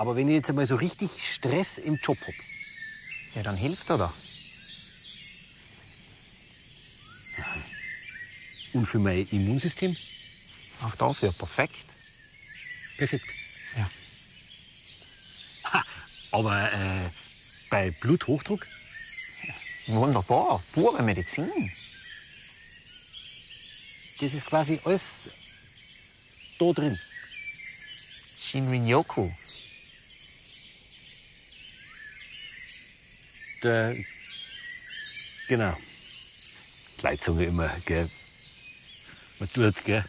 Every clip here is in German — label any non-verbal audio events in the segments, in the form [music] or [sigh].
Aber wenn ich jetzt einmal so richtig Stress im Job hab, Ja, dann hilft er da. und für mein Immunsystem, Auch dafür perfekt. perfekt. Ja. Ha, aber äh, bei Bluthochdruck, Wunderbar. Pure Medizin. das ist quasi alles da drin. Shinrin-yoku. Der, genau. Die Leitzunge immer, gell. Man tut, gell.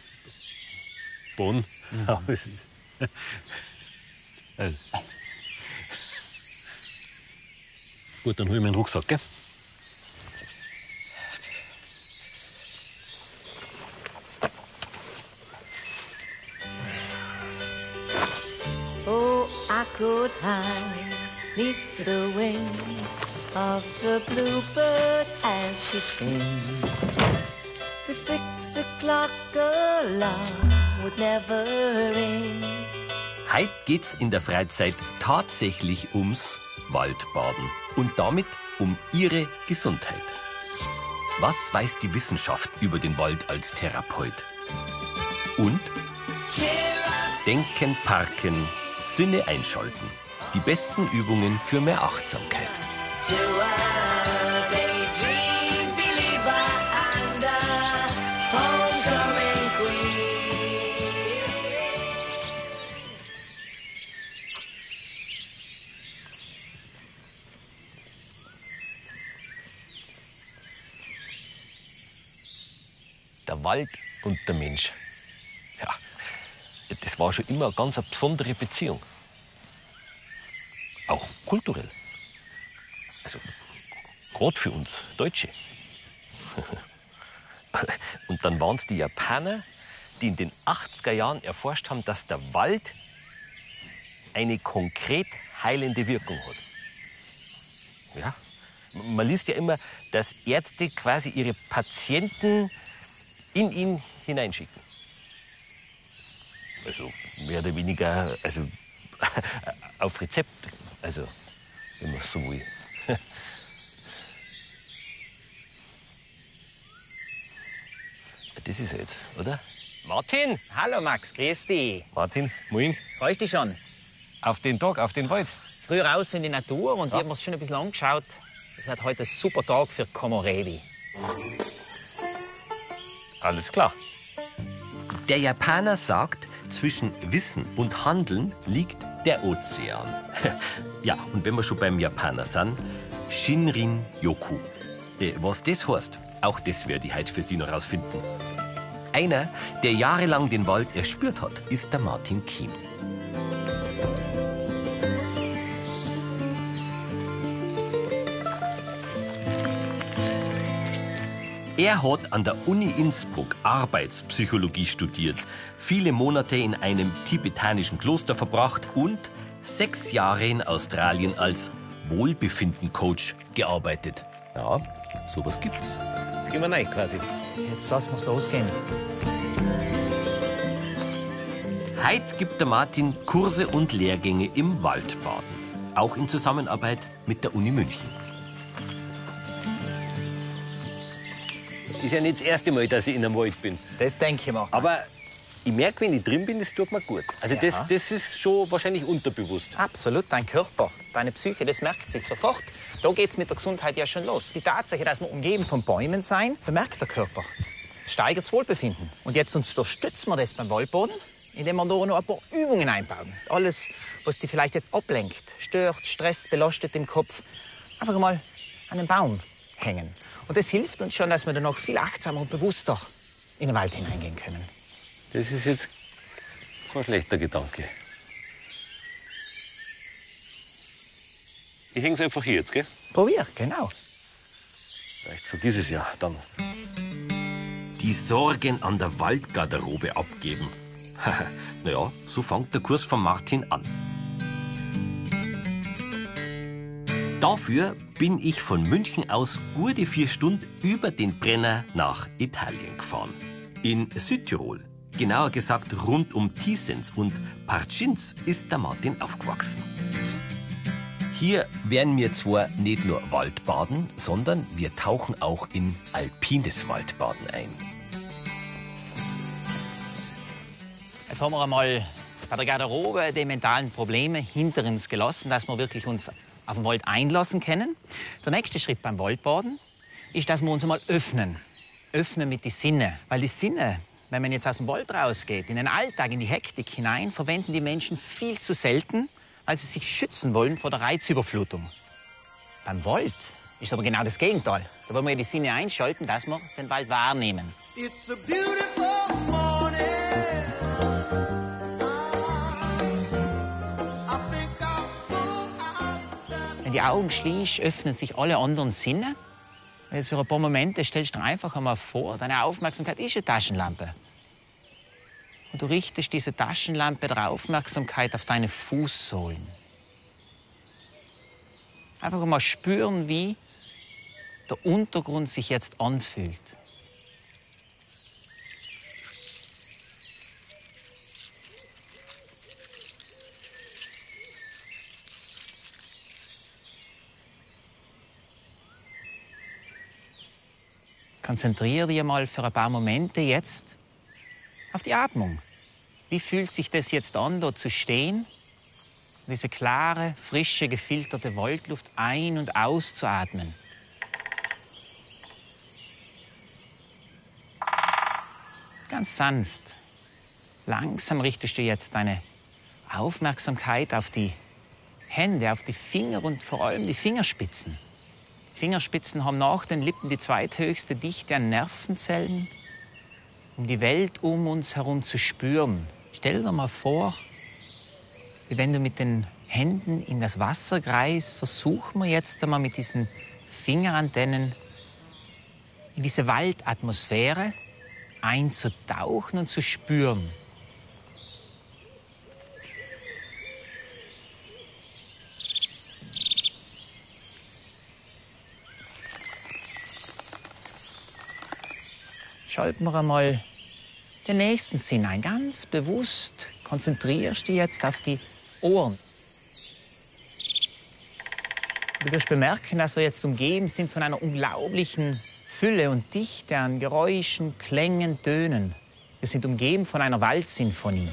Bonn. Aber es ist. Also. Gut, dann hol ich meinen Rucksack, gell? Oh, I could hide neath the wings of the bluebird as she sings. The six o'clock alarm would never ring. Heute geht's in der Freizeit tatsächlich ums Waldbaden und damit um Ihre Gesundheit. Was weiß die Wissenschaft über den Wald als Therapeut? Und Denken, Parken, Sinne einschalten. Die besten Übungen für mehr Achtsamkeit. Der Wald und der Mensch. Ja, das war schon immer eine ganz besondere Beziehung. Auch kulturell. Also, gerade für uns Deutsche. [laughs] Und dann waren es die Japaner, die in den 80er Jahren erforscht haben, dass der Wald eine konkret heilende Wirkung hat. Ja, man liest ja immer, dass Ärzte quasi ihre Patienten in ihn hineinschicken. Also mehr oder weniger also, [laughs] auf Rezept. Also, wenn man so will. [laughs] Das ist er jetzt, oder? Martin! Hallo Max, grüß dich. Martin, moin. Freust dich schon? Auf den Tag, auf den Wald. Früh raus in die Natur und ich hab mir's schon ein bisschen angeschaut. Es wird heute ein super Tag für Komorebi. Alles klar. Der Japaner sagt, zwischen Wissen und Handeln liegt der Ozean. [laughs] Ja, und wenn wir schon beim Japaner sind, Shinrin Yoku. Äh, Was das heißt, auch das werde ich heute für Sie noch rausfinden. Einer, der jahrelang den Wald erspürt hat, ist der Martin Kiem. Er hat an der Uni Innsbruck Arbeitspsychologie studiert, viele Monate in einem tibetanischen Kloster verbracht und sechs Jahre in Australien als Wohlbefinden-Coach gearbeitet. Ja, sowas gibt's. Gehen wir rein quasi. Jetzt lassen wir's losgehen. Heute gibt der Martin Kurse und Lehrgänge im Waldbaden. Auch in Zusammenarbeit mit der Uni München. Ist ja nicht das erste Mal, dass ich in einem Wald bin. Das denke ich mir. Aber ich merke, wenn ich drin bin, das tut mir gut. Also das, das ist schon wahrscheinlich unterbewusst. Absolut, dein Körper, deine Psyche, das merkt sich sofort. Da geht's mit der Gesundheit ja schon los. Die Tatsache, dass wir umgeben von Bäumen sein, bemerkt der Körper. Steigert das Wohlbefinden. Und jetzt unterstützen wir das beim Waldboden, indem wir da noch ein paar Übungen einbauen. Alles, was dich vielleicht jetzt ablenkt, stört, stresst, belastet im Kopf, einfach mal an den Baum hängen. Und das hilft uns schon, dass wir dann noch viel achtsamer und bewusster in den Wald hineingehen können. Das ist jetzt kein schlechter Gedanke. Ich hänge es einfach hier jetzt, gell? Probier, genau. Vielleicht vergiss es ja dann. Die Sorgen an der Waldgarderobe abgeben. [laughs] naja, so fängt der Kurs von Martin an. Dafür bin ich von München aus gute vier Stunden über den Brenner nach Italien gefahren. In Südtirol Genauer gesagt rund um Tisens und Partschins ist der Martin aufgewachsen. Hier werden wir zwar nicht nur Waldbaden, sondern wir tauchen auch in alpines Waldbaden ein. Jetzt haben wir einmal bei der Garderobe die mentalen Probleme hinter uns gelassen, dass wir wirklich uns auf den Wald einlassen können. Der nächste Schritt beim Waldbaden ist, dass wir uns einmal öffnen. Öffnen mit den Sinne. Weil die Sinne, wenn man jetzt aus dem Wald rausgeht, in den Alltag, in die Hektik hinein, verwenden die Menschen viel zu selten, weil sie sich schützen wollen vor der Reizüberflutung. Beim Wald ist aber genau das Gegenteil. Da wollen wir die Sinne einschalten, dass wir den Wald wahrnehmen. It's a beautiful Wenn die Augen schließt, öffnen sich alle anderen Sinne. Und Jetzt für ein paar Momente stellst du dir einfach einmal vor, deine Aufmerksamkeit ist eine Taschenlampe. Und du richtest diese Taschenlampe der Aufmerksamkeit auf deine Fußsohlen. Einfach einmal spüren, wie der Untergrund sich jetzt anfühlt. Konzentriere dich mal für ein paar Momente jetzt auf die Atmung. Wie fühlt sich das jetzt an, dort zu stehen? Diese klare, frische, gefilterte Waldluft ein- und auszuatmen. Ganz sanft. Langsam richtest du jetzt deine Aufmerksamkeit auf die Hände, auf die Finger und vor allem die Fingerspitzen. Fingerspitzen haben nach den Lippen die zweithöchste Dichte an Nervenzellen, um die Welt um uns herum zu spüren. Stell dir mal vor, wie wenn du mit den Händen in das Wasser greifst, versuchen wir jetzt einmal mit diesen Fingerantennen in diese Waldatmosphäre einzutauchen und zu spüren. Schalten wir einmal den nächsten Sinn ein. Ganz bewusst konzentrierst du jetzt auf die Ohren. Du wirst bemerken, dass wir jetzt umgeben sind von einer unglaublichen Fülle und Dichte an Geräuschen, Klängen, Tönen. Wir sind umgeben von einer Waldsinfonie.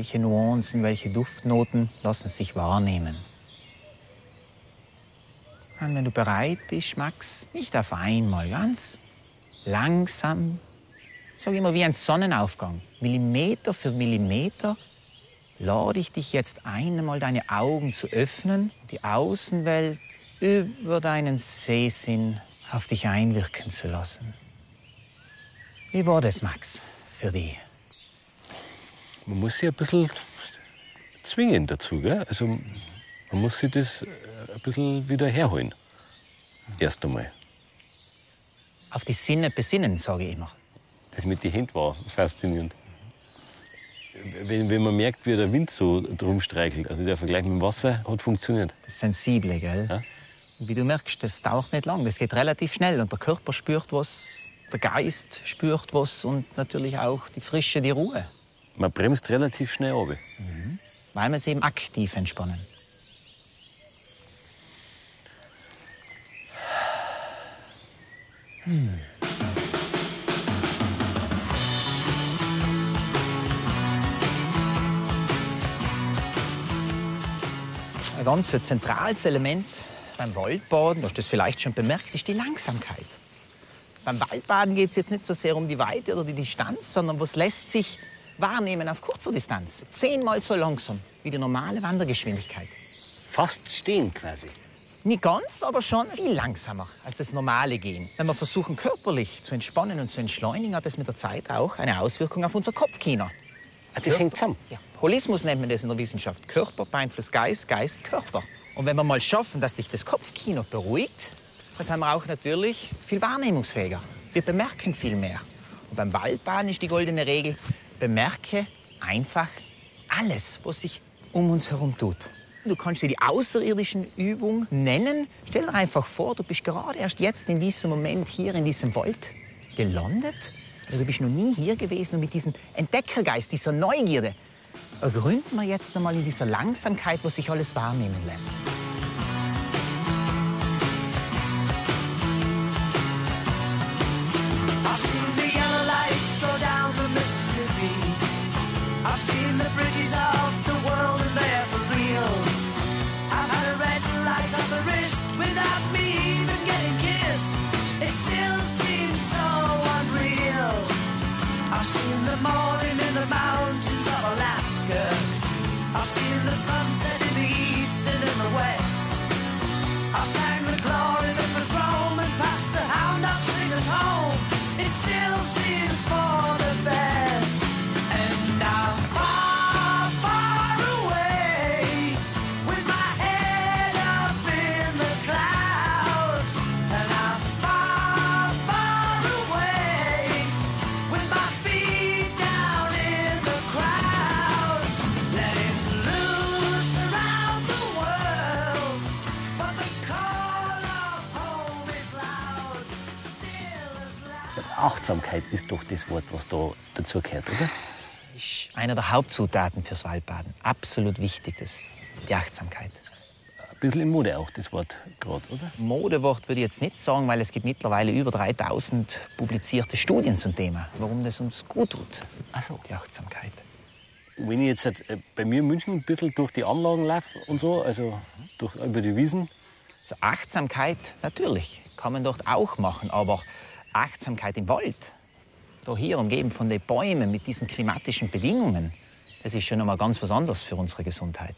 Welche Nuancen, welche Duftnoten lassen sich wahrnehmen? Und wenn du bereit bist, Max, nicht auf einmal, ganz langsam, sag immer wie ein Sonnenaufgang, Millimeter für Millimeter, lade ich dich jetzt ein, einmal deine Augen zu öffnen, die Außenwelt über deinen Sehsinn auf dich einwirken zu lassen. Wie war das, Max, für dich? Man muss sich ein bisschen zwingen dazu. Gell? Also man muss sich das äh, ein bisschen wieder herholen. Erst einmal. Auf die Sinne besinnen, sage ich immer. Das mit den Händen war faszinierend. Wenn, wenn man merkt, wie der Wind so drum streichelt, also der Vergleich mit dem Wasser hat funktioniert. Das Sensible, gell? Ja. Wie du merkst, das dauert nicht lang, das geht relativ schnell und der Körper spürt was, der Geist spürt was und natürlich auch die Frische, die Ruhe, Man bremst relativ schnell runter. weil wir es eben aktiv entspannen. Ein ganz zentrales Element beim Waldbaden, du hast das vielleicht schon bemerkt, ist die Langsamkeit. Beim Waldbaden geht es jetzt nicht so sehr um die Weite oder die Distanz, sondern was lässt sich wahrnehmen auf kurzer Distanz. Zehnmal so langsam wie die normale Wandergeschwindigkeit. Fast stehen quasi. Nicht ganz, aber schon viel langsamer als das normale Gehen. Wenn wir versuchen, körperlich zu entspannen und zu entschleunigen, hat das mit der Zeit auch eine Auswirkung auf unser Kopfkino. Ah, das hängt zusammen. Ja. Holismus nennt man das in der Wissenschaft. Körper beeinflusst Geist, Geist Körper. Und wenn wir mal schaffen, dass sich das Kopfkino beruhigt, dann sind wir auch natürlich viel wahrnehmungsfähiger. Wir bemerken viel mehr. Und beim Waldbaden ist die goldene Regel, bemerke einfach alles, was sich um uns herum tut. Du kannst dir die außerirdischen Übung nennen. Stell dir einfach vor, du bist gerade erst jetzt in diesem Moment hier in diesem Wald gelandet. Also du bist noch nie hier gewesen und mit diesem Entdeckergeist, dieser Neugierde, ergründen wir jetzt einmal in dieser Langsamkeit, wo sich alles wahrnehmen lässt. I've seen the bridges of the world and they're for real. I've had a red light on the wrist without me even getting kissed. It still seems so unreal. I've seen the morning in the mountains of Alaska. I've seen the sunset Achtsamkeit ist doch das Wort, was da dazu gehört, oder? Ist einer der Hauptzutaten fürs Waldbaden. Absolut wichtig, das, die Achtsamkeit. Ein bisschen in Mode auch, das Wort gerade, oder? Modewort würde ich jetzt nicht sagen, weil es gibt mittlerweile über 3000 publizierte Studien zum Thema, warum das uns gut tut. Also die Achtsamkeit. Wenn ich jetzt äh, bei mir in München ein bisschen durch die Anlagen laufe und so, also durch, über die Wiesen, Also Achtsamkeit, natürlich, kann man dort auch machen, aber Achtsamkeit im Wald, da hier umgeben von den Bäumen mit diesen klimatischen Bedingungen, das ist schon noch mal ganz was anderes für unsere Gesundheit.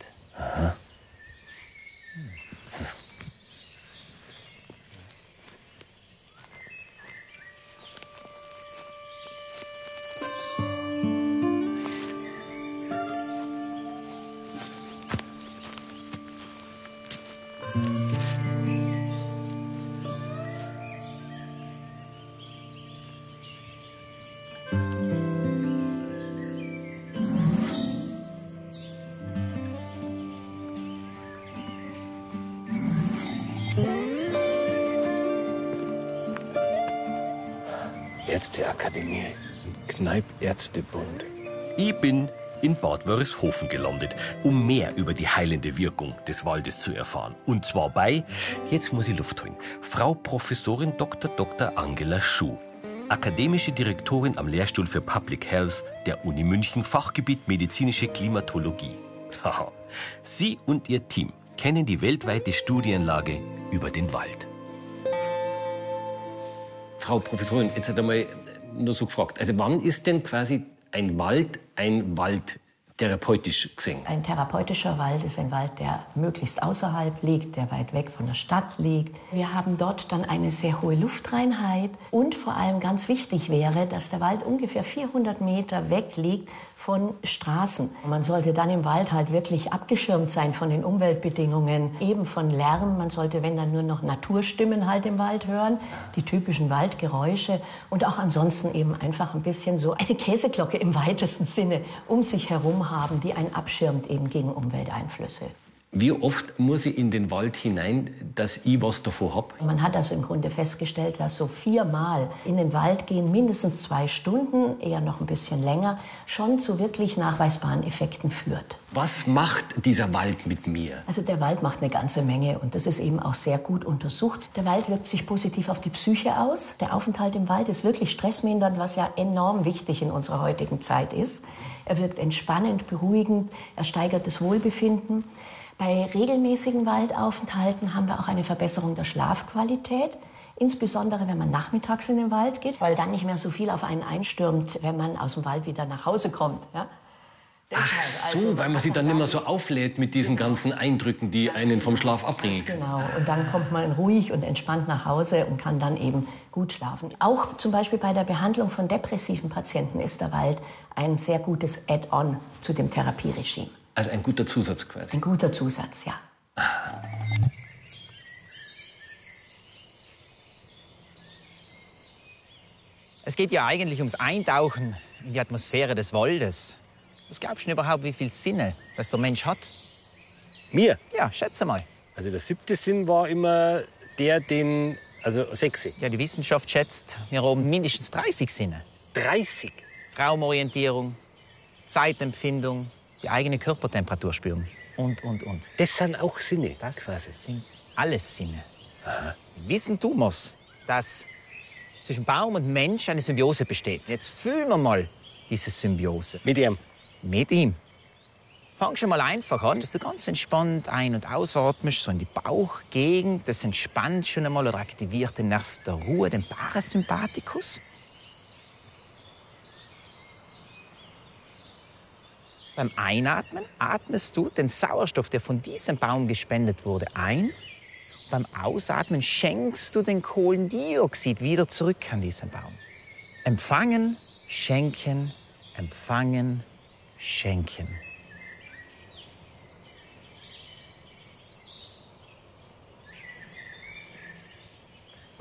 Ärzteakademie, Kneipärztebund. Ich bin in Bad Wörishofen gelandet, um mehr über die heilende Wirkung des Waldes zu erfahren. Und zwar bei, jetzt muss ich Luft holen, Frau Professorin Dr. Dr. Angela Schuh, akademische Direktorin am Lehrstuhl für Public Health der Uni München, Fachgebiet medizinische Klimatologie. Sie und ihr Team kennen die weltweite Studienlage über den Wald. Frau Professorin, jetzt hat einmal nur so gefragt. Also wann ist denn quasi ein Wald ein Wald therapeutisch gesehen? Ein therapeutischer Wald ist ein Wald, der möglichst außerhalb liegt, der weit weg von der Stadt liegt. Wir haben dort dann eine sehr hohe Luftreinheit und vor allem ganz wichtig wäre, dass der Wald ungefähr 400 Meter weg liegt von Straßen. Man sollte dann im Wald halt wirklich abgeschirmt sein von den Umweltbedingungen, eben von Lärm. Man sollte, wenn dann nur noch Naturstimmen halt im Wald hören, die typischen Waldgeräusche und auch ansonsten eben einfach ein bisschen so eine Käseglocke im weitesten Sinne um sich herum haben, die einen abschirmt eben gegen Umwelteinflüsse. Wie oft muss ich in den Wald hinein, dass ich was davon hab? Man hat also im Grunde festgestellt, dass so viermal in den Wald gehen, mindestens zwei Stunden, eher noch ein bisschen länger, schon zu wirklich nachweisbaren Effekten führt. Was macht dieser Wald mit mir? Also der Wald macht eine ganze Menge und das ist eben auch sehr gut untersucht. Der Wald wirkt sich positiv auf die Psyche aus. Der Aufenthalt im Wald ist wirklich stressmindernd, was ja enorm wichtig in unserer heutigen Zeit ist. Er wirkt entspannend, beruhigend, er steigert das Wohlbefinden. Bei regelmäßigen Waldaufenthalten haben wir auch eine Verbesserung der Schlafqualität. Insbesondere, wenn man nachmittags in den Wald geht, weil dann nicht mehr so viel auf einen einstürmt, wenn man aus dem Wald wieder nach Hause kommt. Ja? Ach so, also, weil man sich dann nicht mehr so auflädt mit diesen ganzen Eindrücken, die einen vom Schlaf abbringen. Genau. Und dann kommt man ruhig und entspannt nach Hause und kann dann eben gut schlafen. Auch zum Beispiel bei der Behandlung von depressiven Patienten ist der Wald ein sehr gutes Add-on zu dem Therapieregime. Also ein guter Zusatz quasi. Ein guter Zusatz, ja. Es geht ja eigentlich ums Eintauchen in die Atmosphäre des Waldes. Was glaubst du denn überhaupt, wie viele Sinne das der Mensch hat? Mir? Ja, schätze mal. Also der siebte Sinn war immer der, den, also sechse. Ja, die Wissenschaft schätzt, wir haben mindestens 30 Sinne. 30. Raumorientierung, Zeitempfindung, die eigene Körpertemperatur spüren und, und, und. Das sind auch Sinne. Das quasi. sind alles Sinne. Wissen tun wir's, dass zwischen Baum und Mensch eine Symbiose besteht. Jetzt fühlen wir mal diese Symbiose Mit ihm. mit ihm. Fang schon mal einfach an, dass du ganz entspannt ein- und ausatmest, so in die Bauchgegend. Das entspannt schon einmal oder aktiviert den Nerv der Ruhe, den Parasympathikus. Beim Einatmen atmest du den Sauerstoff, der von diesem Baum gespendet wurde, ein. Beim Ausatmen schenkst du den Kohlendioxid wieder zurück an diesen Baum. Empfangen, schenken, empfangen, schenken.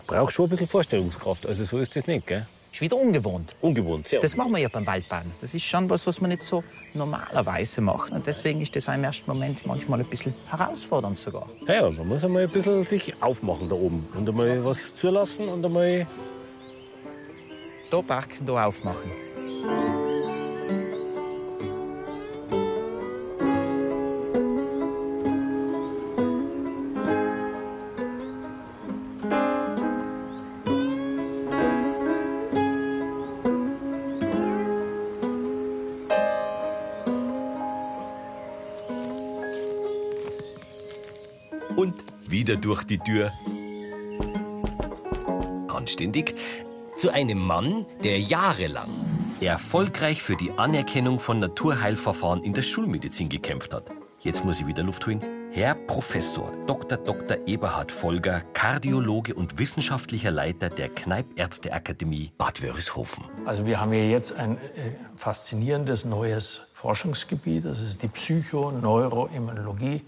Braucht schon ein bisschen Vorstellungskraft. Also so ist das nicht, gell? Ist wieder ungewohnt. Ungewohnt, sehr Das machen wir ja beim Waldbaden. Das ist schon was, was wir nicht so normalerweise machen. Und deswegen ist das auch im ersten Moment manchmal ein bisschen herausfordernd sogar. Ja, ja, man muss einmal ein bisschen sich aufmachen da oben und einmal was zulassen und einmal. Da parken, da aufmachen. Durch die Tür. Anständig. Zu einem Mann, der jahrelang erfolgreich für die Anerkennung von Naturheilverfahren in der Schulmedizin gekämpft hat. Jetzt muss ich wieder Luft holen. Herr Professor Dr. Dr. Eberhard Folger, Kardiologe und wissenschaftlicher Leiter der Kneippärzteakademie Bad Wörishofen. Also wir haben hier jetzt ein äh, faszinierendes neues Forschungsgebiet. Das ist die Psychoneuroimmunologie.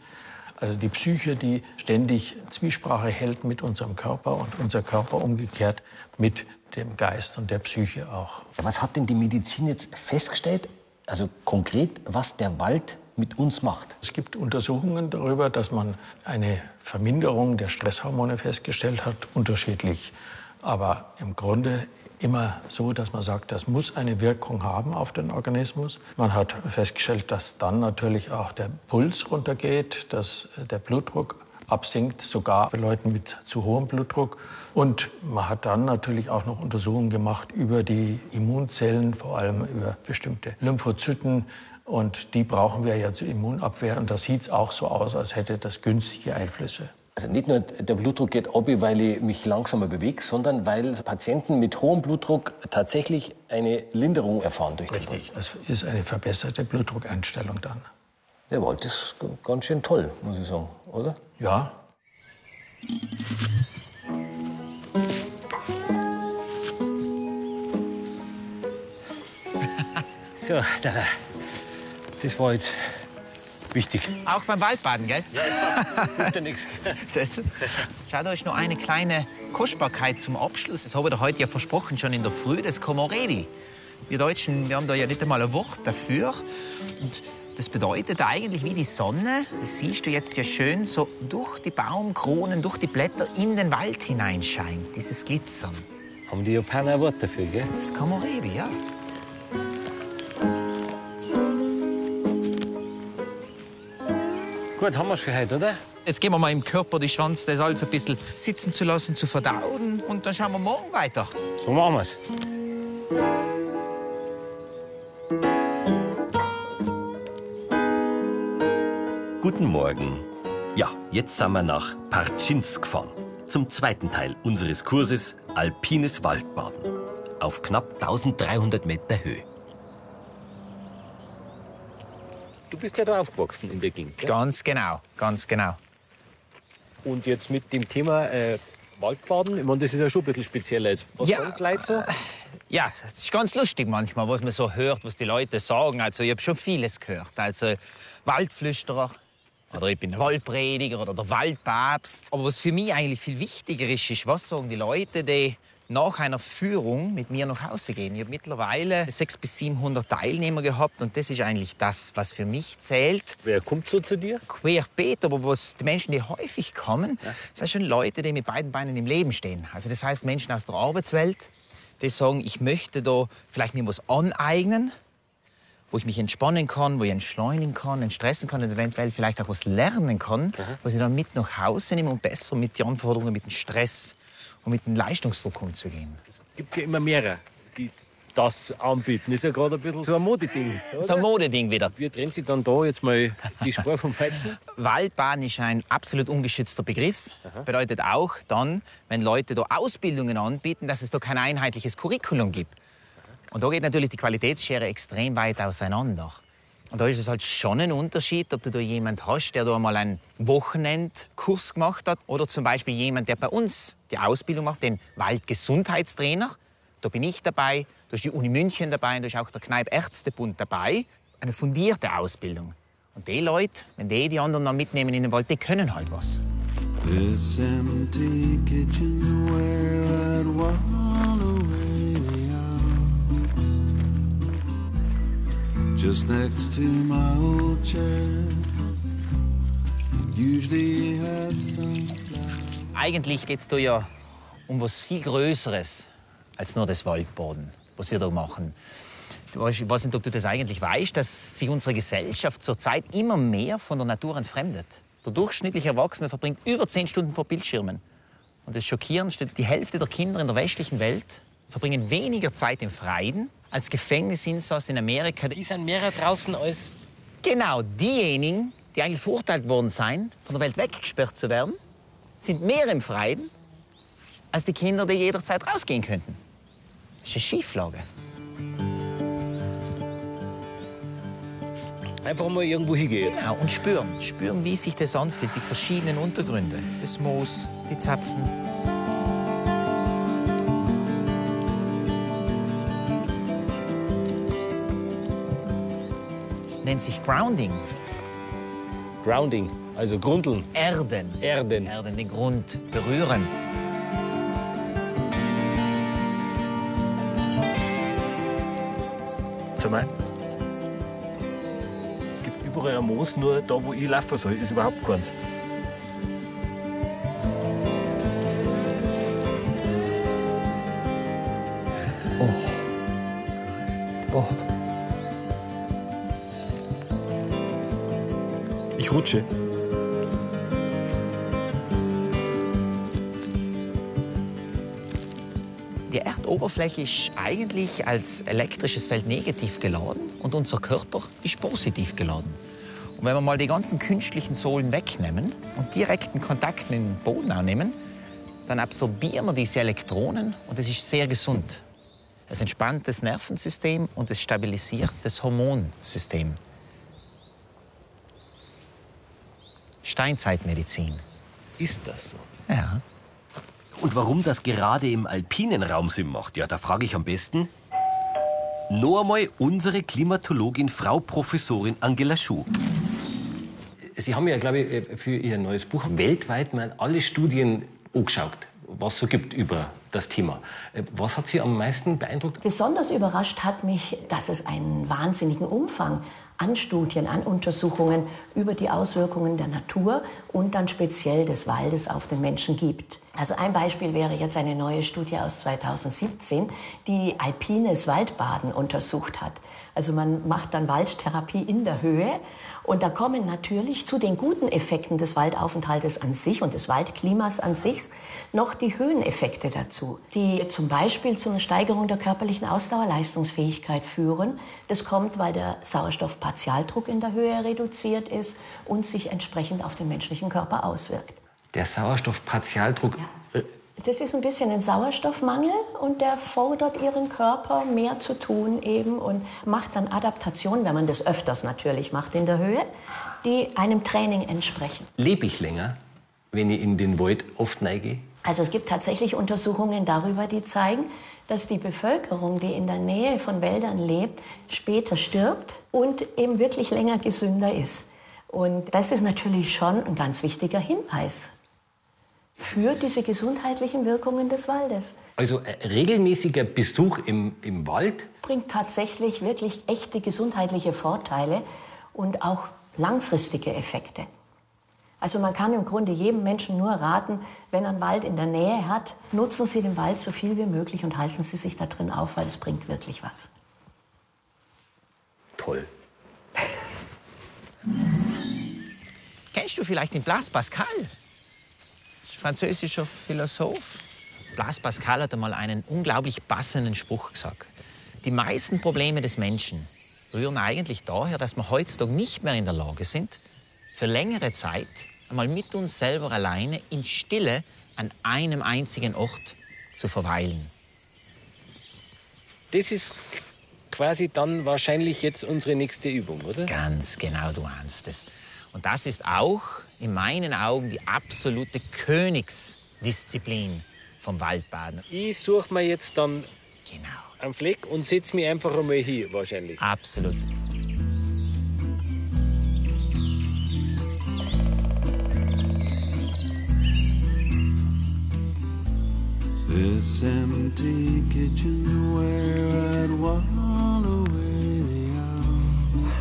Also die Psyche, die ständig Zwiesprache hält mit unserem Körper und unser Körper umgekehrt mit dem Geist und der Psyche auch. Was hat denn die Medizin jetzt festgestellt, also konkret, was der Wald mit uns macht? Es gibt Untersuchungen darüber, dass man eine Verminderung der Stresshormone festgestellt hat, unterschiedlich. Aber im Grunde immer so, dass man sagt, das muss eine Wirkung haben auf den Organismus. Man hat festgestellt, dass dann natürlich auch der Puls runtergeht, dass der Blutdruck absinkt, sogar bei Leuten mit zu hohem Blutdruck. Und man hat dann natürlich auch noch Untersuchungen gemacht über die Immunzellen, vor allem über bestimmte Lymphozyten. Und die brauchen wir ja zur Immunabwehr. Und da sieht es auch so aus, als hätte das günstige Einflüsse. Also nicht nur der Blutdruck geht ab, weil ich mich langsamer bewege, sondern weil Patienten mit hohem Blutdruck tatsächlich eine Linderung erfahren durch den Richtig. Es ist eine verbesserte Blutdruckeinstellung dann. Der Wald ist ganz schön toll, muss ich sagen, oder? Ja, [laughs] So, da, das war jetzt wichtig. Auch beim Waldbaden, gell? Tut ja nichts. [laughs] Das, schau, da ist noch eine kleine Kostbarkeit zum Abschluss. Das habe ich heute ja versprochen, schon in der Früh, das Komoredi. Wir Deutschen, wir haben da ja nicht einmal ein Wort dafür. Und das bedeutet eigentlich wie die Sonne, das siehst du jetzt ja schön, so durch die Baumkronen, durch die Blätter in den Wald hineinscheint, dieses Glitzern. Haben die Japaner ein Wort dafür, gell? Das Komorebi, ja. Gut, haben wir für heute, oder? Jetzt geben wir mal im Körper die Chance, das alles ein bisschen sitzen zu lassen, zu verdauen. Und dann schauen wir morgen weiter. So machen wir's. Guten Morgen. Ja, jetzt sind wir nach Parchins gefahren. Zum zweiten Teil unseres Kurses Alpines Waldbaden. Auf knapp 1300 Meter Höhe. Du bist ja da aufgewachsen in der Gegend. gell? Ganz genau, ganz genau. Und jetzt mit dem Thema äh, Waldbaden, ich meine, das ist ja schon ein bisschen spezieller jetzt. Was Ja. die Leute so? Ja, es ist ganz lustig manchmal, was man so hört, was die Leute sagen. Also ich habe schon vieles gehört. Also Waldflüsterer oder ich bin der Waldprediger oder der Waldpapst. Aber was für mich eigentlich viel wichtiger ist, ist, was sagen die Leute, die nach einer Führung mit mir nach Hause gehen. Ich habe mittlerweile 600 bis 700 Teilnehmer gehabt und das ist eigentlich das, was für mich zählt. Wer kommt so zu dir? Querbeet, aber was die Menschen, die häufig kommen, das sind schon Leute, die mit beiden Beinen im Leben stehen. Also das heißt Menschen aus der Arbeitswelt, die sagen, ich möchte da vielleicht mir was aneignen, wo ich mich entspannen kann, wo ich entschleunigen kann, entstressen kann und eventuell vielleicht auch was lernen kann, was ich dann mit nach Hause nehme, um besser mit den Anforderungen, mit dem Stress und mit dem Leistungsdruck umzugehen. gibt ja immer mehrere, die das anbieten. Ist ja gerade ein bisschen so ein Modeding. oder? So ein Modeding wieder. Wie trennt sich dann da jetzt mal die Spur vom Weizen? [laughs] Waldbahn ist ein absolut ungeschützter Begriff. Bedeutet auch dann, wenn Leute da Ausbildungen anbieten, dass es da kein einheitliches Curriculum gibt. Und da geht natürlich die Qualitätsschere extrem weit auseinander. Und da ist es halt schon ein Unterschied, ob du da jemand hast, der da mal einen Wochenendkurs gemacht hat oder zum Beispiel jemand, der bei uns die Ausbildung macht, den Waldgesundheitstrainer. Da bin ich dabei, da ist die Uni München dabei und da ist auch der Kneipp Ärztebund dabei. Eine fundierte Ausbildung. Und die Leute, wenn die die anderen dann mitnehmen in den Wald, die können halt was. This empty kitchen where I'd wanna Just next to my old chair. Usually have some Eigentlich geht es da ja um was viel Größeres als nur das Waldbaden, was wir da machen. Ich weiß nicht, ob du das eigentlich weißt, dass sich unsere Gesellschaft zurzeit immer mehr von der Natur entfremdet. Der durchschnittliche Erwachsene verbringt über zehn Stunden vor Bildschirmen. Und das Schockierendste, die Hälfte der Kinder in der westlichen Welt verbringen weniger Zeit im Freien als Gefängnisinsassen in Amerika. Die sind mehrere draußen als Genau diejenigen, die eigentlich verurteilt worden seien, von der Welt weggesperrt zu werden, sind mehr im Freien als die Kinder, die jederzeit rausgehen könnten. Das ist eine Schieflage. einfach mal irgendwo hingehen. Genau, und spüren. Spüren, wie sich das anfühlt, die verschiedenen Untergründe. Das Moos, die Zapfen. Nennt sich Grounding. Grounding, also Grundeln, Erden. Erden. Erden, den Grund berühren. Sag mal. Es gibt überall ein Moos, nur da, wo ich laufen soll, ist überhaupt keins. Oh. Ich rutsche. Die Erdoberfläche ist eigentlich als elektrisches Feld negativ geladen und unser Körper ist positiv geladen. Und wenn wir mal die ganzen künstlichen Sohlen wegnehmen und direkten Kontakt mit dem Boden annehmen, dann absorbieren wir diese Elektronen und es ist sehr gesund. Es entspannt das Nervensystem und es stabilisiert das Hormonsystem. Steinzeitmedizin. Ist das so? Ja. Und warum das gerade im alpinen Raum Sinn macht, ja, da frage ich am besten noch einmal unsere Klimatologin Frau Professorin Angela Schuh. Sie haben ja, glaube ich, äh, für Ihr neues Buch weltweit mal alle Studien angeschaut, was es so gibt über das Thema. Äh, Was hat Sie am meisten beeindruckt? Besonders überrascht hat mich, dass es einen wahnsinnigen Umfang an Studien, an Untersuchungen über die Auswirkungen der Natur und dann speziell des Waldes auf den Menschen gibt. Also ein Beispiel wäre jetzt eine neue Studie aus 2017, die alpines Waldbaden untersucht hat. Also man macht dann Waldtherapie in der Höhe und da kommen natürlich zu den guten Effekten des Waldaufenthaltes an sich und des Waldklimas an sich noch die Höheneffekte dazu, die zum Beispiel zu einer Steigerung der körperlichen Ausdauerleistungsfähigkeit führen. Das kommt, weil der Sauerstoffpartialdruck in der Höhe reduziert ist und sich entsprechend auf den menschlichen Körper auswirkt. Der Sauerstoffpartialdruck. Äh, Das ist ein bisschen ein Sauerstoffmangel und der fordert ihren Körper mehr zu tun eben und macht dann Adaptationen, wenn man das öfters natürlich macht in der Höhe, die einem Training entsprechen. Lebe ich länger, wenn ich in den Wald oft neige? Also es gibt tatsächlich Untersuchungen darüber, die zeigen, dass die Bevölkerung, die in der Nähe von Wäldern lebt, später stirbt und eben wirklich länger gesünder ist. Und das ist natürlich schon ein ganz wichtiger Hinweis. für diese gesundheitlichen Wirkungen des Waldes. Also ein regelmäßiger Besuch im, im Wald Bringt tatsächlich wirklich echte gesundheitliche Vorteile und auch langfristige Effekte. Also man kann im Grunde jedem Menschen nur raten, wenn er einen Wald in der Nähe hat, nutzen Sie den Wald so viel wie möglich und halten Sie sich da drin auf, weil es bringt wirklich was. toll. [laughs] Kennst du vielleicht den Blaise Pascal? Französischer Philosoph. Blaise Pascal hat einmal einen unglaublich passenden Spruch gesagt. Die meisten Probleme des Menschen rühren eigentlich daher, dass wir heutzutage nicht mehr in der Lage sind, für längere Zeit einmal mit uns selber alleine in Stille an einem einzigen Ort zu verweilen. Das ist quasi dann wahrscheinlich jetzt unsere nächste Übung, oder? Ganz genau, du ahnst es. Und das ist auch in meinen Augen die absolute Königsdisziplin vom Waldbaden. Ich suche mir jetzt dann Genau. einen Fleck und setze mich einfach einmal hier wahrscheinlich. Absolut. This empty kitchen where I'd while away the hours.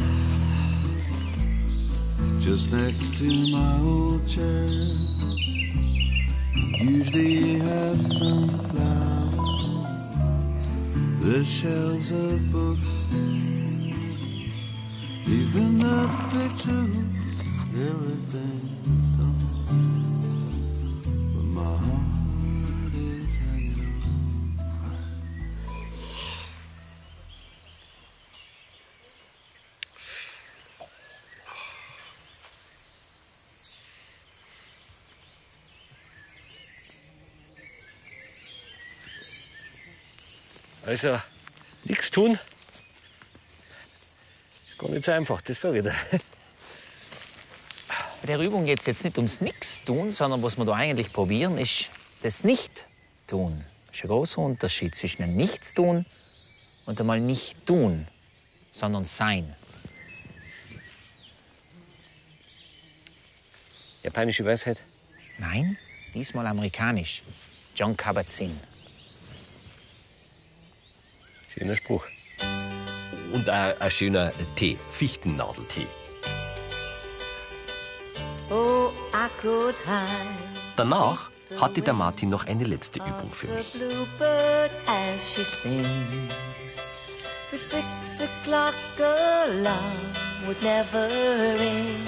Just next to my old chair. Usually have some flowers. The shelves of books. Even the pictures. Everything's Also, nichts tun. Ist gar nicht so einfach, das sage ich dir. Bei der Übung geht es jetzt nicht ums Nichtstun, sondern was wir da eigentlich probieren, ist das Nicht-Tun. Das ist ein großer Unterschied zwischen dem Nichtstun und einmal nicht tun, sondern sein. Japanische Weisheit. Nein, diesmal amerikanisch. John Kabat-Zinn. Schöner Spruch. Und auch ein schöner Tee, Fichtennadeltee. Oh, I could hide Danach hatte der Martin noch eine letzte Übung für the mich. bluebird as she sings. The six o'clock alarm would never ring.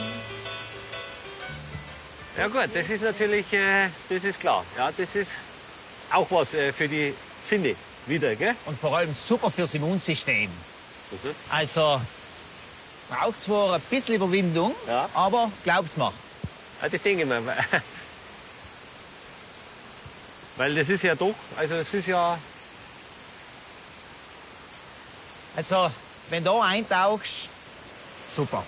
Ja gut, das ist natürlich, äh, das ist klar. Ja, das ist auch was äh, für die Sinne wieder, gell? Und vor allem super fürs Immunsystem. Also, braucht zwar ein bisschen Überwindung, Ja. aber glaub's mir, Ja, das denke ich mir. [laughs] Weil das ist ja doch, also das ist ja, Also, wenn du eintauchst, super.